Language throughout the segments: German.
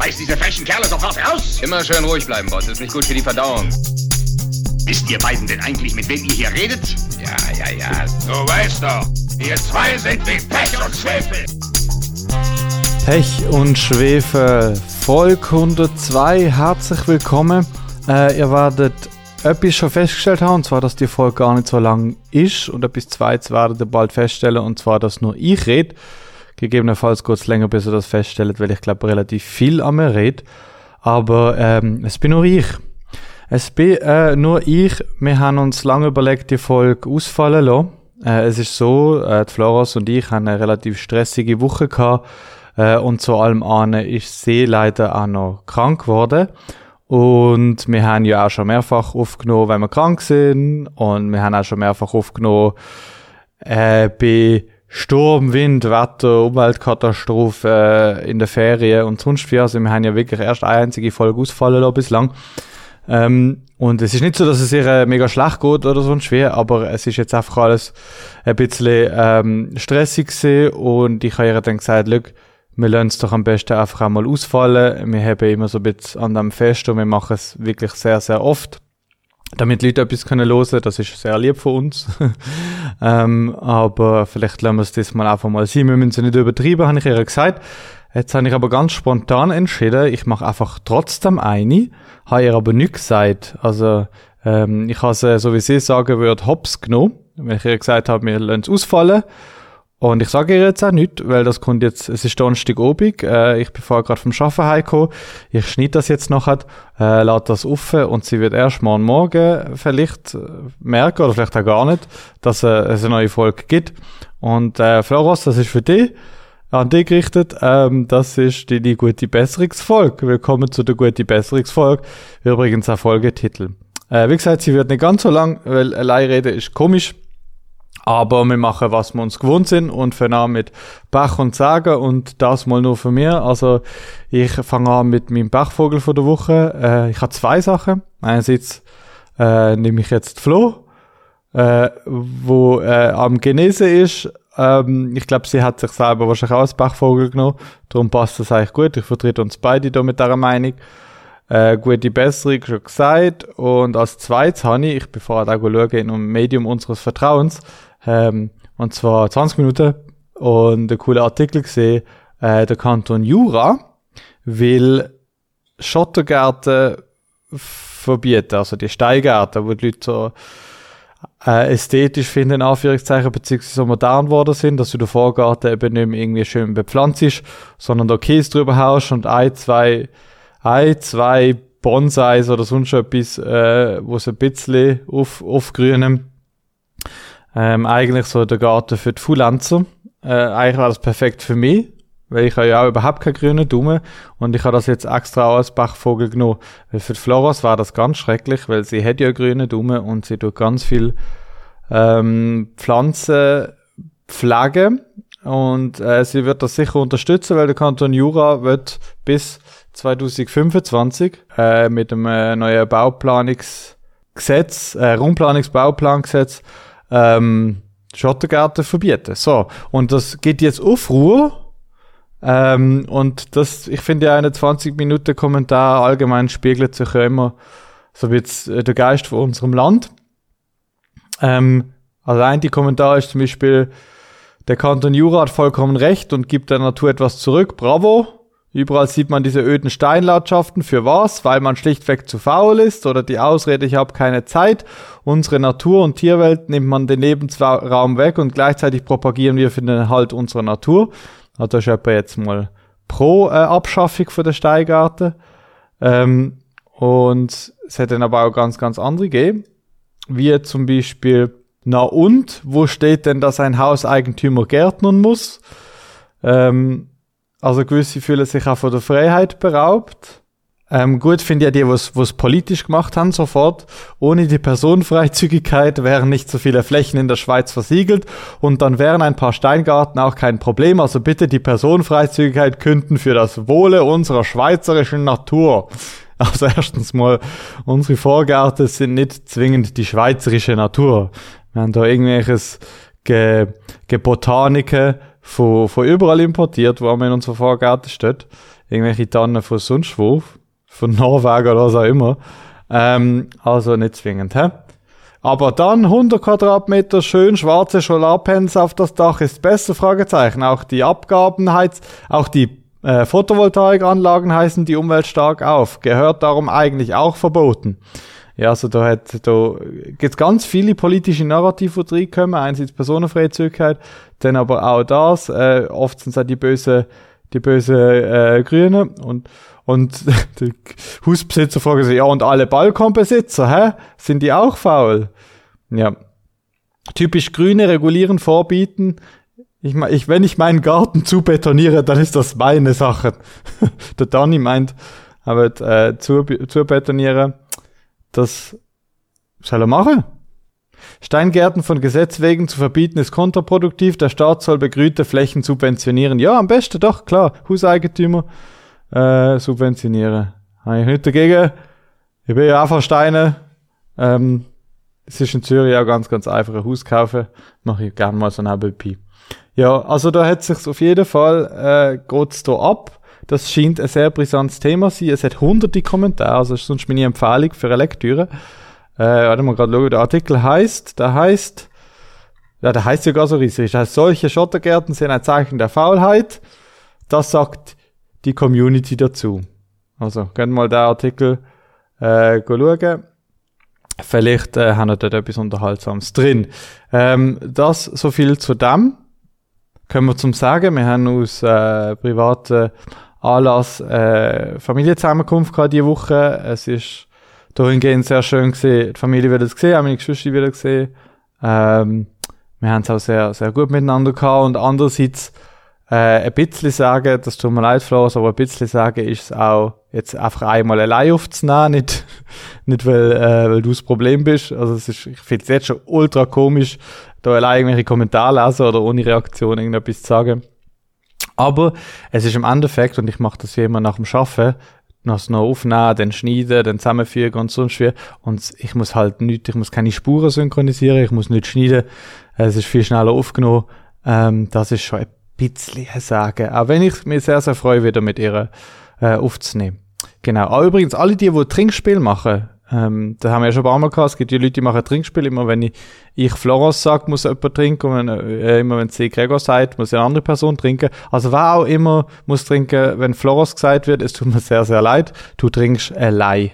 Schmeiß diese frechen Kerle sofort raus! Immer schön ruhig bleiben, Boss. Ist nicht gut für die Verdauung. Wisst ihr beiden denn eigentlich, mit wem ihr hier redet? Ja, ja, ja. Du weißt doch, ihr zwei sind wie Pech und Schwefel. Pech und Schwefel, Folge 102, herzlich willkommen. Äh, ihr werdet etwas schon festgestellt haben, und zwar, dass die Folge gar nicht so lang ist. Und etwas Zweites werdet ihr bald feststellen, und zwar, dass nur ich rede. Gegebenenfalls kurz länger, bis ihr das feststellt, weil ich glaube relativ viel an mir rede. Aber ähm, es bin nur ich. Es bin äh, nur ich. Wir haben uns lange überlegt, die Folge ausfallen lassen. Äh, es ist so, äh, die Floros und ich haben eine relativ stressige Woche gehabt. Äh, und zu allem anderen ist sie leider auch noch krank geworden. Und wir haben ja auch schon mehrfach aufgenommen, wenn wir krank sind. Und wir haben auch schon mehrfach aufgenommen äh, bei Sturm, Wind, Wetter, Umweltkatastrophe äh, in der Ferien und sonst wie. Also wir haben ja wirklich erst eine einzige Folge ausfallen lassen bislang. Ähm, und es ist nicht so, dass es ihr äh, mega schlecht geht oder sonst schwer, aber es ist jetzt einfach alles ein bisschen ähm, stressig gewesen und ich habe ihr dann gesagt, Look, wir lassen es doch am besten einfach einmal ausfallen. Wir haben immer so ein bisschen an dem Fest und wir machen es wirklich sehr, sehr oft. Damit Leute etwas können hören, das ist sehr lieb von uns. ähm, aber vielleicht lassen wir es das mal einfach mal sein. Wir müssen es nicht übertreiben, habe ich ihr gesagt. Jetzt habe ich aber ganz spontan entschieden, ich mache einfach trotzdem eine, habe ihr aber nichts gesagt. Also ähm, ich habe sie, so wie sie sagen würde, hops genommen, wenn ich ihr gesagt habe, wir lassen es ausfallen. Und ich sage ihr jetzt auch nichts, weil das kommt jetzt, es ist Donnerstagabend, äh, ich bin vorher gerade vom Arbeiten heimgekommen, ich schneide das jetzt noch, äh, lade das auf und sie wird erst morgen Morgen vielleicht merken, oder vielleicht auch gar nicht, dass äh, es eine neue Folge gibt. Und äh, Floros, das ist für dich, an dich gerichtet, ähm, das ist die, die gute Besserungsfolge. Willkommen zu der gute Besserungsfolge, übrigens ein Folgetitel. Äh, wie gesagt, sie wird nicht ganz so lang, weil allein reden ist komisch. Aber wir machen, was wir uns gewohnt sind und fangen an mit Bach und Sagen und das mal nur von mir. Also ich fange an mit meinem Bachvogel von der Woche. Äh, ich habe zwei Sachen. Einerseits äh, nehme ich jetzt Flo, äh, wo äh, am Genesen ist. Ähm, ich glaube, sie hat sich selber wahrscheinlich auch als Bachvogel genommen. Darum passt das eigentlich gut. Ich vertrete uns beide da mit dieser Meinung. Äh, gute Besserung schon gesagt. Und als zweites habe ich, ich bin vorher auch schauen, in einem Medium unseres Vertrauens, ähm, und zwar 20 Minuten und der coole Artikel gesehen, äh, der Kanton Jura will Schottergärten verbieten, also die Steingärten, wo die Leute so äh, ästhetisch finden, in Anführungszeichen, beziehungsweise so modern geworden sind, dass du den Vorgarten eben nicht mehr irgendwie schön bepflanzt sondern da Käse drüber haust und ein, zwei, ein, zwei Bonsais oder sonst etwas, äh, wo es ein bisschen auf, aufgrünen ähm, eigentlich so der Garten für die Fullenzer. Äh, eigentlich war das perfekt für mich, weil ich habe ja auch überhaupt keine grünen Daumen und ich habe das jetzt extra auch als Bachvogel genommen. Weil für die Floras war das ganz schrecklich, weil sie hat ja grüne Daumen und sie tut ganz viel ähm, Pflanzen pflegen und äh, sie wird das sicher unterstützen, weil der Kanton Jura wird bis 2025 äh, mit dem äh, neuen Bauplanungsgesetz, äh, Raumplanungsbauplangesetz ähm, Schottergärten verbieten. So, und das geht jetzt auf Ruhe. Ähm, und das, ich finde ja eine 20 Minuten Kommentar allgemein spiegelt sich ja immer so wie jetzt äh, der Geist von unserem Land. Ähm, also ein die Kommentar ist zum Beispiel, der Kanton Jura hat vollkommen recht und gibt der Natur etwas zurück. Bravo. Überall sieht man diese öden Steinlandschaften. Für was? Weil man schlichtweg zu faul ist oder die Ausrede, ich habe keine Zeit. Unsere Natur- und Tierwelt nimmt man den Lebensraum weg und gleichzeitig propagieren wir für den Erhalt unserer Natur. Also ist etwa jetzt mal pro äh, Abschaffung von der Steingarten. Ähm, und es hätte dann aber auch ganz, ganz andere gegeben. Wie zum Beispiel, na und, wo steht denn, dass ein Hauseigentümer gärtnern muss? Ähm, also gewisse fühlen sich auch von der Freiheit beraubt. Ähm, gut finde ja die, was was politisch gemacht haben, sofort. Ohne die Personenfreizügigkeit wären nicht so viele Flächen in der Schweiz versiegelt und dann wären ein paar Steingarten auch kein Problem. Also bitte die Personenfreizügigkeit künden für das Wohle unserer schweizerischen Natur. Also erstens mal, unsere Vorgärten sind nicht zwingend die schweizerische Natur. Wir haben da irgendwelches Ge, Ge Botanike, von, von überall importiert, wo man in unserer Vorgarten steht. irgendwelche Tannen von sonst wo, von Norwegen oder was auch immer. Ähm, also nicht zwingend, hä? Aber dann 100 Quadratmeter schön schwarze Solarpanels auf das Dach ist besser, Fragezeichen. Auch die Abgaben heiz, auch die äh, Photovoltaikanlagen heißen die Umwelt stark auf. Gehört darum eigentlich auch verboten. Ja, also da hat, da gibt's ganz viele politische Narrative, die reinkommen. Einerseits Personenfreizügigkeit, dann aber auch das. Äh, oft sind es die böse, die böse äh, Grünen und und die Hausbesitzer fragen sich, ja, und alle Balkonbesitzer, hä? Sind die auch faul? Ja. Typisch Grüne regulieren, vorbieten. Ich, ich, wenn ich meinen Garten zu betoniere, dann ist das meine Sache. Der Danny meint, aber äh, zu, zu betonieren, das soll er machen. Steingärten von Gesetz wegen zu verbieten ist kontraproduktiv. Der Staat soll begrünte Flächen subventionieren. Ja, am besten doch, klar. Hauseigentümer äh, subventionieren. Habe ich nicht dagegen. Ich bin ja auch von Steine. Ähm, es ist in Zürich auch ganz, ganz einfach ein Haus kaufen. Mache ich gerne mal so ein LP. Ja, also da hat sich's auf jeden Fall, äh, geht's da ab. Das scheint ein sehr brisantes Thema zu sein. Es hat hunderte Kommentare, also ist sonst meine Empfehlung für eine Lektüre. Äh, warte mal gerade schauen, der Artikel heißt, der heißt, ja, der heißt sogar so riesig. Das heißt, solche Schottergärten sind ein Zeichen der Faulheit. Das sagt die Community dazu. Also, könnt mal den Artikel äh, schauen. Vielleicht äh, haben wir dort etwas Unterhaltsames drin. Ähm, das so viel zu dem. Können wir zum Sagen. Wir haben aus äh, privaten Anlass äh, Familienzusammenkunft gehabt diese Woche. Es ist dahingehend sehr schön gewesen. Die Familie wird es gesehen, auch meine Geschwister wieder gesehen. Ähm, wir haben es auch sehr, sehr gut miteinander gehabt und andererseits äh, ein bisschen sagen, das tut mir leid, Flores, aber ein bisschen sagen ist es auch, jetzt einfach einmal allein aufzunehmen, nicht, nicht weil, äh, weil du das Problem bist. Also es ist, ich finde es jetzt schon ultra komisch, da allein irgendwelche Kommentare lesen oder ohne Reaktion irgendetwas zu sagen. Aber es ist im Endeffekt, und ich mache das wie immer nach dem Schaffen, noch noch aufnehmen, dann schneiden, dann zusammenfügen und sonst wie. Und ich muss halt nicht, ich muss keine Spuren synchronisieren, ich muss nicht schneiden. Es ist viel schneller aufgenommen. Ähm, das ist schon bisschen sagen. Auch wenn ich mich sehr, sehr freue, wieder mit ihr äh, aufzunehmen. Genau. Auch übrigens, alle die, die Trinkspiel machen, ähm, da haben wir ja schon ein paar Mal gehabt, es gibt die Leute, die machen Trinkspiel, immer wenn ich, ich Floros sage, muss jemand trinken, und wenn, äh, immer wenn sie Gregor sagt, muss eine andere Person trinken. Also wer auch immer muss trinken, wenn Floros gesagt wird, es tut mir sehr, sehr leid, du trinkst allein.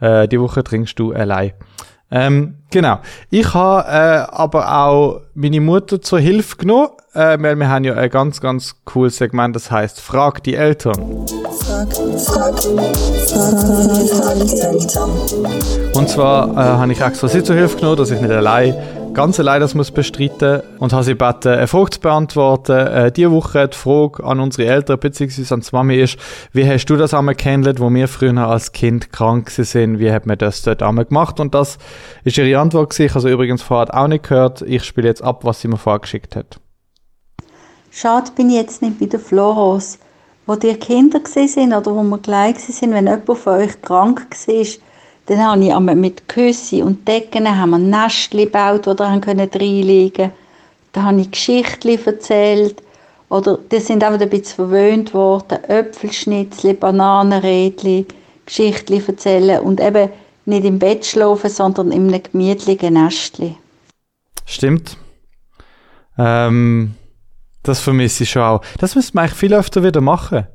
Äh, die Woche trinkst du allein. Ähm, genau. Ich habe äh, aber auch meine Mutter zur Hilfe genommen, äh, weil wir haben ja ein ganz, ganz cooles Segment, das heißt Frag die Eltern. Frag, frag, frag. Und zwar äh, habe ich extra sie zur Hilfe genommen, dass ich nicht allein ganz allein das muss bestreiten und habe sie gebeten, eine Frage zu beantworten. Äh, diese Woche die Frage an unsere Eltern bzw. an die Mami ist, wie hast du das einmal kennengelernt, wo wir früher als Kind krank sind? Wie hat man das dort einmal gemacht? Und das ist ihre Antwort gewesen. Ich habe übrigens vorher auch nicht gehört. Ich spiele jetzt ab, was sie mir vorgeschickt hat. Schade bin ich jetzt nicht bei der Floros. Wo die Kinder sind oder wo wir gleich sind, wenn jemand von euch krank war, dann habe ich mit Küsse und Decken haben wir Nestchen gebaut, wo ihr reinlegen konnte. Da habe ich Geschichten erzählt. Oder die sind einfach ein bisschen verwöhnt worden. Äpfelschnitzel, Bananenrädchen, Geschichten erzählen und eben nicht im Bett schlafen, sondern in einem gemütlichen Nestchen. Stimmt. Ähm, das vermisse ich schon auch. Das müsste man eigentlich viel öfter wieder machen.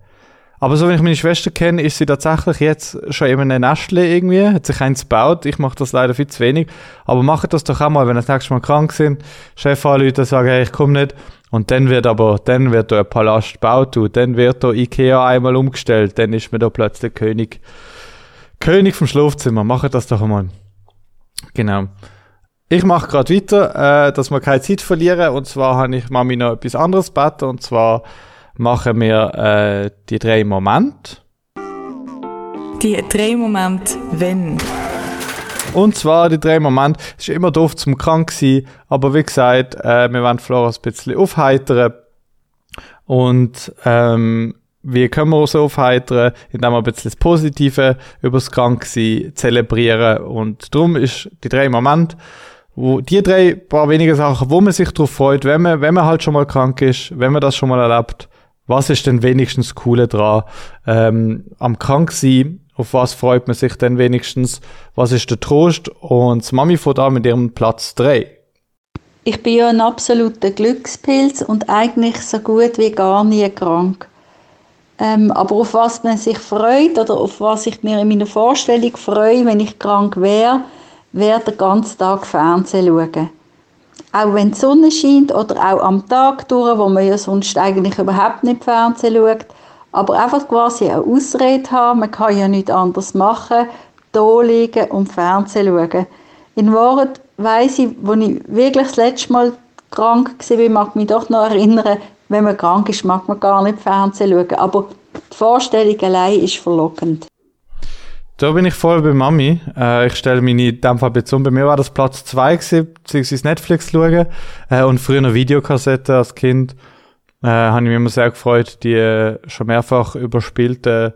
Aber so, wenn ich meine Schwester kenne, ist sie tatsächlich jetzt schon eben ein Nestchen irgendwie, hat sich eins gebaut. Ich mache das leider viel zu wenig. Aber macht das doch auch mal, wenn ihr das nächste Mal krank sind, Chef anrufen sagen, hey, ich komme nicht. Und dann wird aber, dann wird da ein Palast gebaut, und dann wird da Ikea einmal umgestellt, dann ist man da plötzlich König, König vom Schlafzimmer. Macht das doch einmal. Genau. Ich mache gerade weiter, äh, dass wir keine Zeit verlieren. Und zwar habe ich Mami noch etwas anderes gebeten, und zwar machen wir äh, die drei Momente. Die drei Momente, wenn. Und zwar die drei Momente, es ist immer doof zum krank sein, aber wie gesagt, äh, wir wollen Flora ein bisschen aufheitern. Und ähm, wie können wir uns aufheitern, indem wir ein bisschen das Positive über das Kranksein zelebrieren. Und darum ist die drei Momente, wo die drei paar wenige Sachen, wo man sich darauf freut, wenn man, wenn man halt schon mal krank ist, wenn man das schon mal erlebt, was ist denn wenigstens Coole dran? Ähm, am krank sein, auf was freut man sich denn wenigstens? Was ist der Trost? Und das Mami von da mit ihrem Platz 3. Ich bin ja ein absoluter Glückspilz und eigentlich so gut wie gar nie krank. Ähm, aber auf was man sich freut oder auf was ich mir in meiner Vorstellung freue, wenn ich krank wäre, wäre den ganzen Tag Fernsehen schauen. Auch wenn die Sonne scheint oder auch am Tag durch, wo man ja sonst eigentlich überhaupt nicht Fernsehen schaut. Aber einfach quasi eine Ausrede haben, man kann ja nichts anderes machen, da liegen und Fernsehen schauen. In Wahrheit weiss ich, als ich wirklich das letzte Mal krank war, mag mich doch noch erinnern, wenn man krank ist, mag man gar nicht Fernsehen schauen. Aber die Vorstellung allein ist verlockend. Da bin ich voll bei Mami. Äh, ich stelle mich in dem. Bei mir war das Platz 2 beziehungsweise Netflix schauen. Äh, und früher noch Videokassette als Kind. Äh, habe ich mich immer sehr gefreut, die äh, schon mehrfach überspielte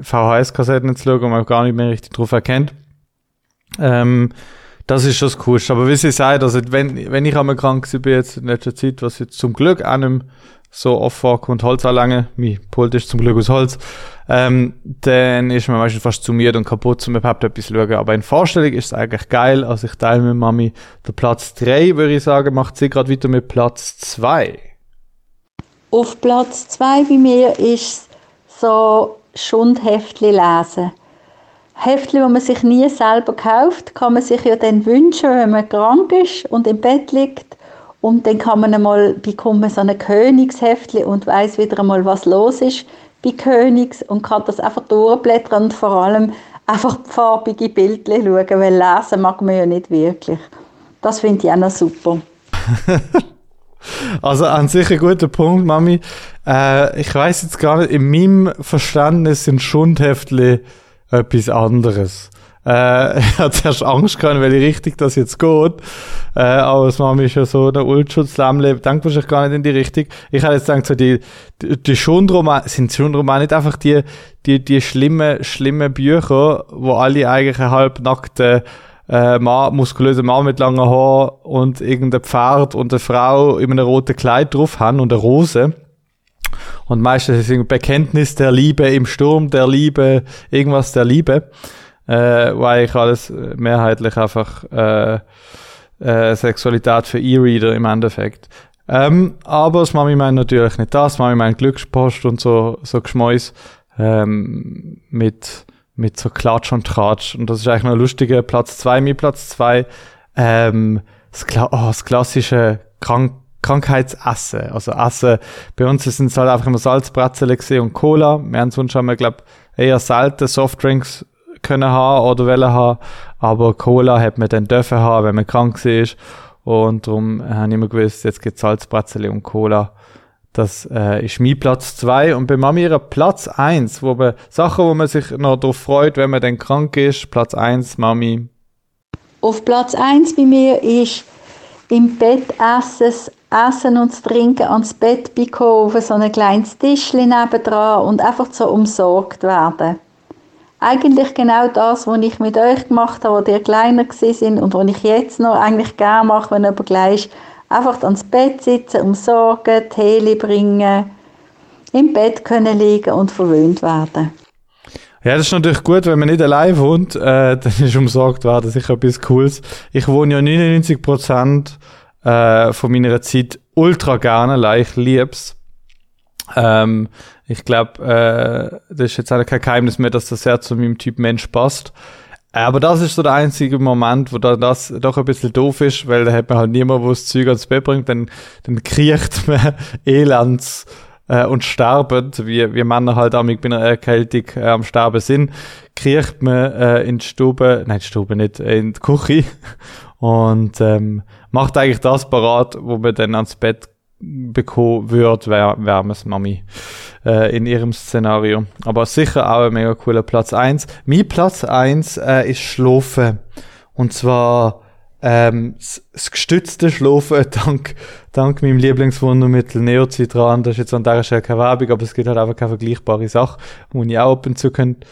VHS-Kassetten zu schauen, wo man gar nicht mehr richtig drauf erkennt. Ähm, das ist schon das Coolste. Aber wie sie sagt, also wenn, wenn ich einmal krank bin jetzt in letzter Zeit, was jetzt zum Glück auch nicht so oft vorkommt, Holz anlangen, mein Pult ist zum Glück aus Holz, ähm, dann ist man meistens fast zu mir und kaputt, um überhaupt etwas zu schauen. Aber in Vorstellung ist es eigentlich geil. Also ich teile mit Mami den Platz 3, würde ich sagen, macht sie gerade wieder mit Platz 2. Auf Platz 2 bei mir ist so Schundheftli lesen. Heftchen, die man sich nie selber kauft, kann man sich ja dann wünschen, wenn man krank ist und im Bett liegt. Und dann kann man einmal, bekommt man so ein Königsheftchen und weiß wieder einmal, was los ist bei Königs und kann das einfach durchblättern und vor allem einfach farbige Bilder schauen, weil lesen mag man ja nicht wirklich. Das finde ich auch noch super. also an sich ein guter Punkt, Mami. Äh, ich weiß jetzt gar nicht, in meinem Verständnis sind Schundheftchen etwas anderes. Äh, ich hatte zuerst Angst gehabt, weil ich richtig das jetzt geht. Äh, aber es war mir schon so der Ultschutzlämmle, denkt wahrscheinlich gar nicht in die Richtung. Ich hätte jetzt gedacht, so die, die, die Schundromane, sind Schundromane nicht einfach die, die, die schlimmen, schlimmen Bücher, wo alle eigentlich halbnackte äh, Mann, muskulöse Mann mit langen Haaren und irgendein Pferd und eine Frau in einem roten Kleid drauf haben und eine Rose. Und meistens ist es ein Bekenntnis der Liebe im Sturm der Liebe, irgendwas der Liebe. Äh, weil ich alles mehrheitlich einfach äh, äh, Sexualität für E-Reader im Endeffekt. Ähm, aber das Mami meint natürlich nicht das. Mami meint Glückspost und so, so Geschmäus ähm, mit, mit so Klatsch und Tratsch. Und das ist eigentlich noch lustiger. Platz zwei, mir Platz zwei. Ähm, das, Kla oh, das klassische Krank Krankheitsessen. Also Essen, bei uns sind es halt einfach immer Salzbrezel und Cola. Wir haben sonst schon mal, glaube eher selten Softdrinks können haben oder wollen haben. Aber Cola hat man dann dürfen haben, wenn man krank ist. Und darum habe ich immer gewusst, jetzt gibt es Salzbrezel und Cola. Das äh, ist mein Platz 2 und bei Mami ihrer Platz 1, wo man Sachen, wo man sich noch darauf freut, wenn man dann krank ist. Platz 1, Mami. Auf Platz 1 bei mir ist im Bett essen, Essen und Trinken ans Bett bekommen, so ein kleines Tischchen nebendran und einfach so umsorgt werden. Eigentlich genau das, was ich mit euch gemacht habe, als ihr kleiner sind und was ich jetzt noch eigentlich gerne mache, wenn jemand gleich ist. Einfach ans Bett sitzen, umsorgen, Tee bringen, im Bett können liegen und verwöhnt werden. Ja, das ist natürlich gut, wenn man nicht allein wohnt, äh, dann ist umsorgt werden sicher etwas Cooles. Ich wohne ja 99 Prozent äh, von meiner Zeit ultra gerne allein. Ich lieb's. Ähm, ich glaube, äh, das ist jetzt auch kein Geheimnis mehr, dass das sehr zu meinem Typ Mensch passt. Aber das ist so der einzige Moment, wo dann das doch ein bisschen doof ist, weil da hat man halt niemand, wo das Zeug ans Bett bringt, dann, dann kriecht man elends äh, und sterbend, wie, wie Männer halt auch mit einer Erkältung äh, am Sterben sind, kriecht man äh, in die Stube, nein, die Stube nicht, äh, in die Küche und ähm, macht eigentlich das parat, wo man dann ans Bett bekommen würde, wäre wär es Mami äh, in ihrem Szenario. Aber sicher auch ein mega cooler Platz 1. Mein Platz 1 äh, ist Schlafen. Und zwar ähm, das gestützte Schlafen dank, dank meinem Lieblingswundermittel Neocitran. Das ist jetzt an der Stelle keine Werbung, aber es gibt halt einfach keine vergleichbare Sache, die ich auch ab und zu könnt,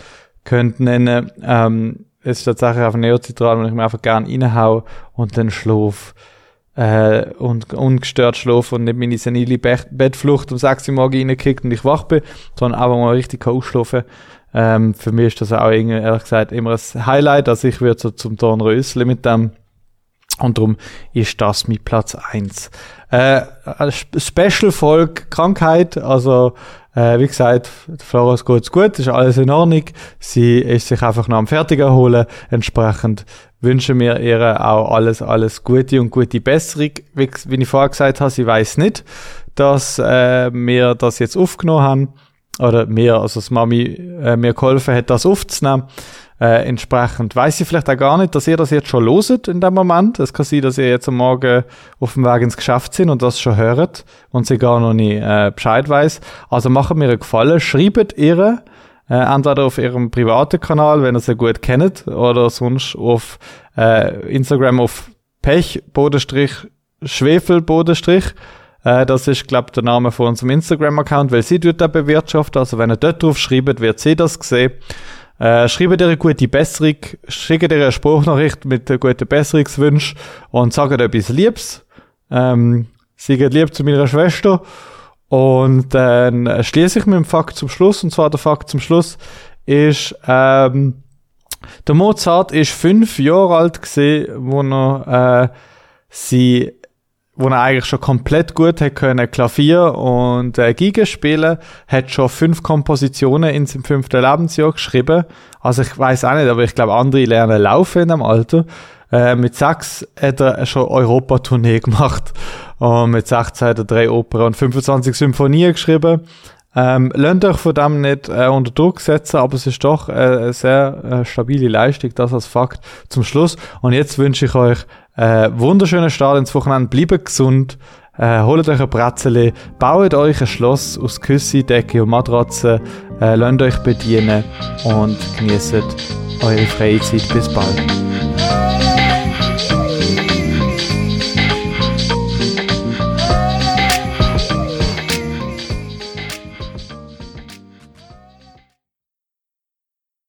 könnt nennen. Ähm, es ist tatsächlich einfach Neocitran, wenn ich mir einfach gerne reinhaue und dann schlafe äh, und ungestört schlafen und nicht meine senile Be Bettflucht um 6 Uhr morgens reingekickt und ich wach bin, sondern einfach mal richtig ausschlafen. Ähm, für mich ist das auch irgendwie, ehrlich gesagt immer ein Highlight, also ich würde so zum Dornrösli mit dem und darum ist das mit Platz 1. Äh, Special-Folge Krankheit, also äh, wie gesagt, Floras geht's gut, ist alles in Ordnung. Sie ist sich einfach noch am fertig erholen. Entsprechend wünschen wir ihr auch alles, alles Gute und gute Besserung. Wie, wie ich vorher gesagt habe, sie weiß nicht, dass äh, wir das jetzt aufgenommen haben. Oder mir, also das Mami äh, mir geholfen hat, das aufzunehmen. Äh, entsprechend weiß ich vielleicht auch gar nicht, dass ihr das jetzt schon loset in dem Moment. Es kann sein, dass ihr jetzt am Morgen auf dem Weg ins Geschäft sind und das schon hört und sie gar noch nicht äh, Bescheid weiß. Also machen mir einen Gefallen, schreibt ihr äh, entweder auf ihrem privaten Kanal, wenn ihr sie gut kennt, oder sonst auf äh, Instagram auf Pech, Bodenstrich, Schwefel, Bodenstrich. Äh, das ist, glaube der Name von unserem Instagram-Account, weil sie dort bewirtschaftet. Also wenn ihr dort drauf schreibt, wird sie das sehen. Äh, schreibt ihr eine gute Besserung, schickt ihr eine Spruchnachricht mit guten Besserungswünschen und sagt etwas Liebes. Ähm, seid lieb zu meiner Schwester. Und dann schließe ich mit dem Fakt zum Schluss. Und zwar der Fakt zum Schluss ist, ähm, der Mozart ist fünf Jahre alt gesehen, wo er äh, sie wo er eigentlich schon komplett gut hätte können Klavier und äh, Giga spielen, hat schon fünf Kompositionen in seinem fünften Lebensjahr geschrieben. Also ich weiß auch nicht, aber ich glaube, andere lernen laufen in dem Alter. Äh, mit sechs hat er schon Europatournee gemacht. Und mit 16 hat er drei Opern und 25 Symphonien geschrieben. Ähm, lasst euch von dem nicht äh, unter Druck setzen, aber es ist doch äh, eine sehr äh, stabile Leistung, das als Fakt zum Schluss. Und jetzt wünsche ich euch äh, wunderschönen Start ins Wochenende, bleibt gesund, äh, holt euch ein Bretzeli, baut euch ein Schloss aus Küsse, Decke und Matratzen, äh, lasst euch bedienen und genießt eure freie Zeit. Bis bald.